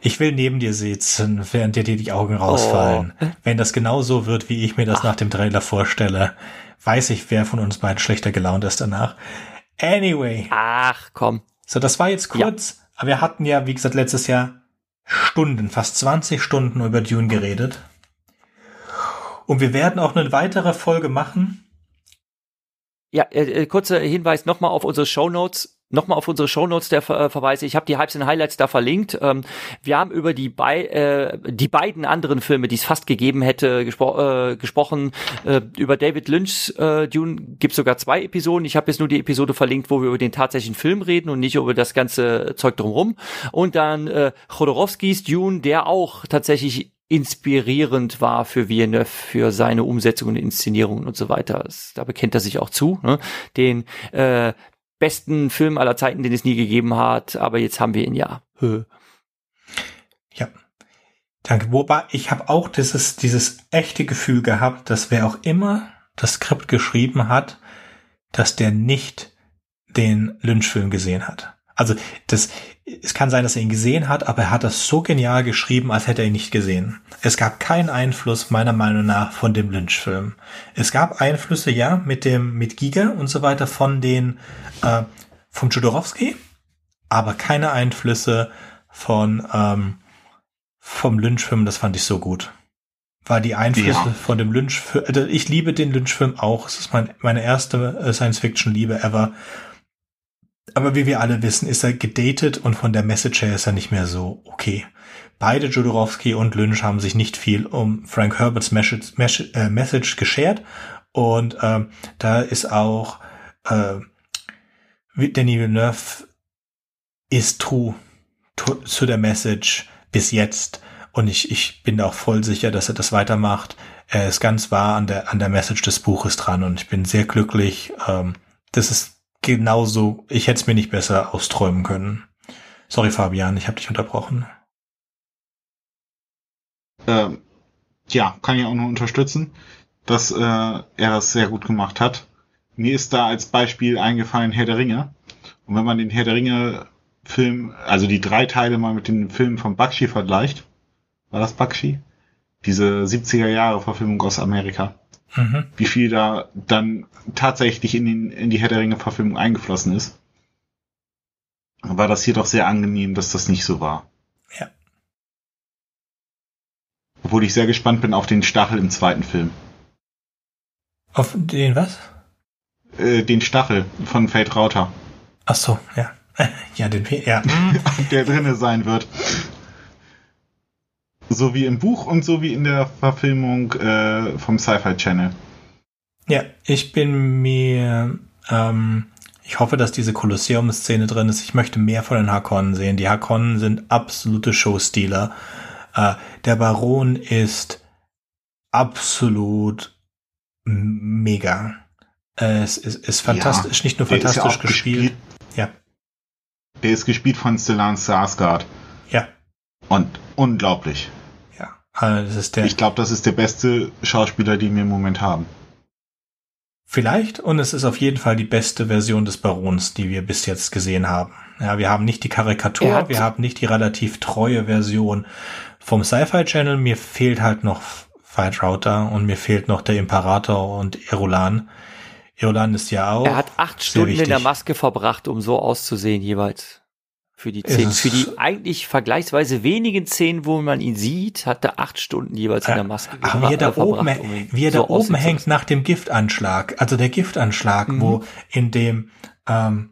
Ich will neben dir sitzen, während dir die Augen rausfallen. Oh. Wenn das genau so wird, wie ich mir das Ach. nach dem Trailer vorstelle, weiß ich, wer von uns beiden schlechter gelaunt ist danach. Anyway. Ach, komm. So, das war jetzt kurz, ja. aber wir hatten ja, wie gesagt, letztes Jahr Stunden, fast 20 Stunden über Dune geredet. Und wir werden auch eine weitere Folge machen. Ja, äh, äh kurzer Hinweis nochmal auf unsere Show Notes nochmal auf unsere Shownotes der äh, Verweise. Ich habe die Hypes und Highlights da verlinkt. Ähm, wir haben über die, bei, äh, die beiden anderen Filme, die es fast gegeben hätte, gespro äh, gesprochen. Äh, über David Lynch's äh, Dune gibt sogar zwei Episoden. Ich habe jetzt nur die Episode verlinkt, wo wir über den tatsächlichen Film reden und nicht über das ganze Zeug drumherum. Und dann äh, Chodorowskis Dune, der auch tatsächlich inspirierend war für Villeneuve, für seine Umsetzung und Inszenierungen und so weiter. Da bekennt er sich auch zu. Ne? Den äh, besten Film aller Zeiten, den es nie gegeben hat, aber jetzt haben wir ihn ja. Ja. Danke. Wobei ich habe auch dieses, dieses echte Gefühl gehabt, dass wer auch immer das Skript geschrieben hat, dass der nicht den Lynch-Film gesehen hat. Also das, es kann sein, dass er ihn gesehen hat, aber er hat das so genial geschrieben, als hätte er ihn nicht gesehen. Es gab keinen Einfluss meiner Meinung nach von dem Lynch-Film. Es gab Einflüsse, ja, mit dem mit Giga und so weiter von den äh, vom Jodorowsky, aber keine Einflüsse von ähm, vom Lynch-Film. Das fand ich so gut. War die Einflüsse ja. von dem Lynch-Film. Also ich liebe den Lynch-Film auch. Es ist mein, meine erste äh, Science-Fiction-Liebe ever. Aber wie wir alle wissen, ist er gedatet und von der Message her ist er nicht mehr so okay. Beide Jodorowsky und Lynch haben sich nicht viel um Frank Herberts Message, äh, Message geschert und ähm, da ist auch äh, Denis Villeneuve ist true to, zu der Message bis jetzt und ich, ich bin auch voll sicher, dass er das weitermacht. Er ist ganz wahr an der an der Message des Buches dran und ich bin sehr glücklich. Ähm, das ist genauso, ich hätte es mir nicht besser austräumen können. Sorry, Fabian, ich habe dich unterbrochen. Ähm, ja, kann ich auch nur unterstützen, dass äh, er das sehr gut gemacht hat. Mir ist da als Beispiel eingefallen Herr der Ringe. Und wenn man den Herr der Ringe Film, also die drei Teile mal mit den Filmen von Bakshi vergleicht, war das Bakshi? Diese 70er Jahre Verfilmung aus Amerika mhm. wie viel da dann tatsächlich in, den, in die Herr der Ringe-Verfilmung eingeflossen ist. War das hier doch sehr angenehm, dass das nicht so war. Ja. Obwohl ich sehr gespannt bin auf den Stachel im zweiten Film. Auf den was? Äh, den Stachel von Fate Rauter. Ach so, ja. <laughs> Ja, den, ja. <laughs> der drinne sein wird. So wie im Buch und so wie in der Verfilmung äh, vom Sci-Fi Channel. Ja, ich bin mir, ähm, ich hoffe, dass diese Kolosseum-Szene drin ist. Ich möchte mehr von den Hakonnen sehen. Die Hakonnen sind absolute Showstealer. Äh, der Baron ist absolut mega. Äh, es ist, ist fantastisch, ja, nicht nur fantastisch ja gespielt. gespielt. Ja. Der ist gespielt von Stellan Skarsgård. Ja. Und unglaublich. Ja, also das ist der. Ich glaube, das ist der beste Schauspieler, den wir im Moment haben. Vielleicht, und es ist auf jeden Fall die beste Version des Barons, die wir bis jetzt gesehen haben. Ja, wir haben nicht die Karikatur, wir haben nicht die relativ treue Version vom Sci-Fi Channel. Mir fehlt halt noch Fight Router und mir fehlt noch der Imperator und Erolan. Erolan ist ja auch. Er hat acht Stunden wichtig. in der Maske verbracht, um so auszusehen jeweils. Für die zehn, für die eigentlich vergleichsweise wenigen Szenen, wo man ihn sieht, hat er acht Stunden jeweils in der Maske Ach, wie er da oben, um wie er so da oben hängt nach dem Giftanschlag. Also der Giftanschlag, mhm. wo in dem ähm,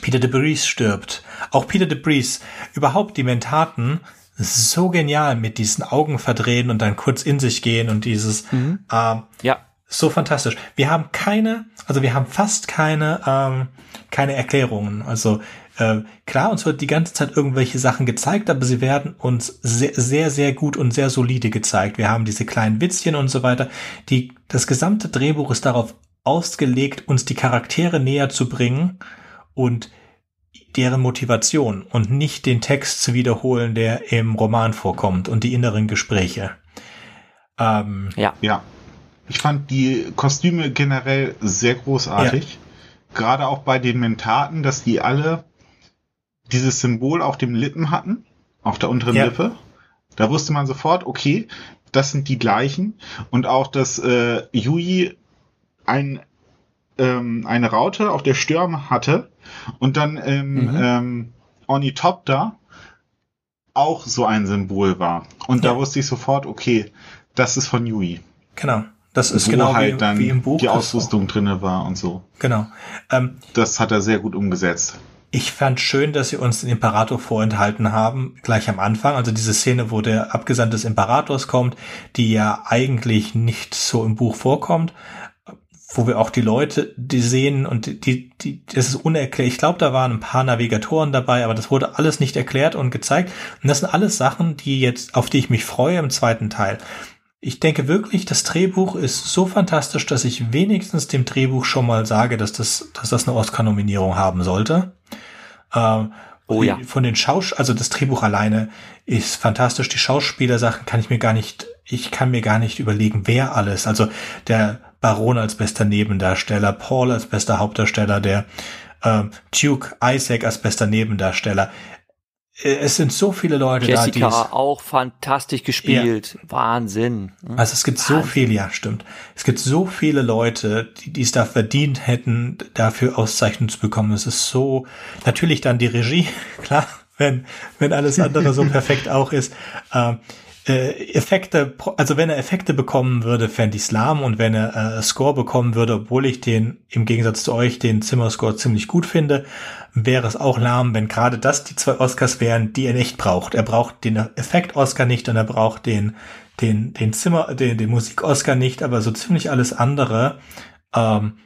Peter de Bries stirbt. Auch Peter de Bries, überhaupt die Mentaten, so genial mit diesen Augen verdrehen und dann kurz in sich gehen und dieses mhm. ähm, ja. so fantastisch. Wir haben keine, also wir haben fast keine ähm, keine Erklärungen. Also äh, klar, uns wird die ganze Zeit irgendwelche Sachen gezeigt, aber sie werden uns sehr, sehr, sehr gut und sehr solide gezeigt. Wir haben diese kleinen Witzchen und so weiter. Die, das gesamte Drehbuch ist darauf ausgelegt, uns die Charaktere näher zu bringen und deren Motivation und nicht den Text zu wiederholen, der im Roman vorkommt und die inneren Gespräche. Ähm, ja. Ja. Ich fand die Kostüme generell sehr großartig. Ja. Gerade auch bei den Mentaten, dass die alle dieses Symbol auf dem Lippen hatten, auf der unteren Ja. Lippe. Da wusste man sofort, okay, das sind die gleichen. Und auch, dass äh, Yui ein, ähm, eine Raute auf der Stirn hatte und dann im Mhm. ähm, Ornithopter auch so ein Symbol war. Und Ja. da wusste ich sofort, okay, das ist von Yui. Genau. Das ist Wo genau halt wie, dann wie im Buch. die. Ausrüstung drinne war und so. Genau. Ähm, Das hat er sehr gut umgesetzt. Ich fand schön, dass sie uns den Imperator vorenthalten haben, gleich am Anfang. Also diese Szene, wo der Abgesandte des Imperators kommt, die ja eigentlich nicht so im Buch vorkommt, wo wir auch die Leute, die sehen und die, die, das ist unerklärt. Ich glaube, da waren ein paar Navigatoren dabei, aber das wurde alles nicht erklärt und gezeigt. Und das sind alles Sachen, die jetzt, auf die ich mich freue im zweiten Teil. Ich denke wirklich, das Drehbuch ist so fantastisch, dass ich wenigstens dem Drehbuch schon mal sage, dass das, dass das eine Oscar-Nominierung haben sollte. Ähm, Oh ja. Von den Schaus, also das Drehbuch alleine ist fantastisch. Die Schauspielersachen kann ich mir gar nicht, ich kann mir gar nicht überlegen, wer alles. Also der Baron als bester Nebendarsteller, Paul als bester Hauptdarsteller, der ähm, Duke Isaac als bester Nebendarsteller. Äh, Es sind so viele Leute da, die Jessica es, auch fantastisch gespielt. Wahnsinn. also es gibt so viel, ja, stimmt. Es gibt so viele Leute, die, es da verdient hätten, dafür Auszeichnung zu bekommen. Es ist so, natürlich dann die Regie, <laughs> klar, wenn, wenn alles andere so <laughs> perfekt auch ist. Ähm, äh, Effekte, also wenn er Effekte bekommen würde, fände ich lahm und wenn er äh, Score bekommen würde, obwohl ich den im Gegensatz zu euch den Zimmerscore ziemlich gut finde, wäre es auch lahm, wenn gerade das die zwei Oscars wären, die er nicht braucht. Er braucht den Effekt-Oscar nicht und er braucht den den den Zimmer den den Musik-Oscar nicht, aber so ziemlich alles andere ähm,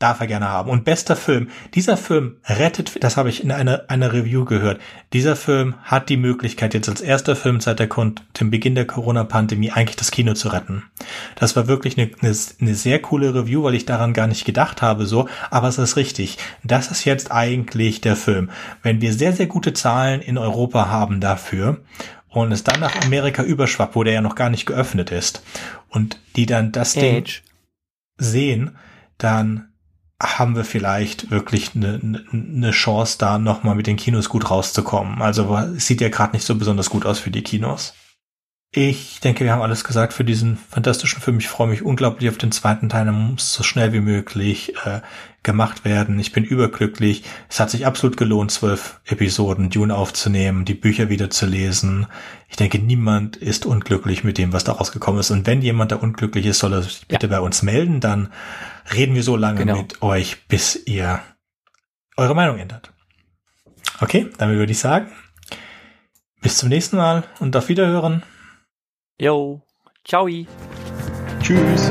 darf er gerne haben. Und bester Film. Dieser Film rettet, das habe ich in einer, einer Review gehört. Dieser Film hat die Möglichkeit, jetzt als erster Film seit der, Kon- dem Beginn der Corona-Pandemie eigentlich das Kino zu retten. Das war wirklich eine, eine, eine sehr coole Review, weil ich daran gar nicht gedacht habe, so. Aber es ist richtig. Das ist jetzt eigentlich der Film. Wenn wir sehr, sehr gute Zahlen in Europa haben dafür, und es dann nach Amerika überschwappt, wo der ja noch gar nicht geöffnet ist, und die dann das Ding Age. sehen, dann haben wir vielleicht wirklich eine, eine Chance, da nochmal mit den Kinos gut rauszukommen. Also sieht ja gerade nicht so besonders gut aus für die Kinos. Ich denke, wir haben alles gesagt für diesen fantastischen Film. Ich freue mich unglaublich auf den zweiten Teil. Er muss so schnell wie möglich äh, gemacht werden. Ich bin überglücklich. Es hat sich absolut gelohnt, zwölf Episoden Dune aufzunehmen, die Bücher wieder zu lesen. Ich denke, niemand ist unglücklich mit dem, was da rausgekommen ist. Und wenn jemand da unglücklich ist, soll er sich bitte bei uns melden. Dann reden wir so lange Genau. mit euch, bis ihr eure Meinung ändert. Okay, damit würde ich sagen, bis zum nächsten Mal und auf Wiederhören. Yo. Ciao. Tschüss.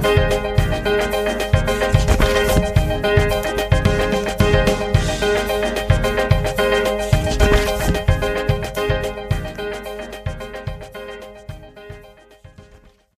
Thank you.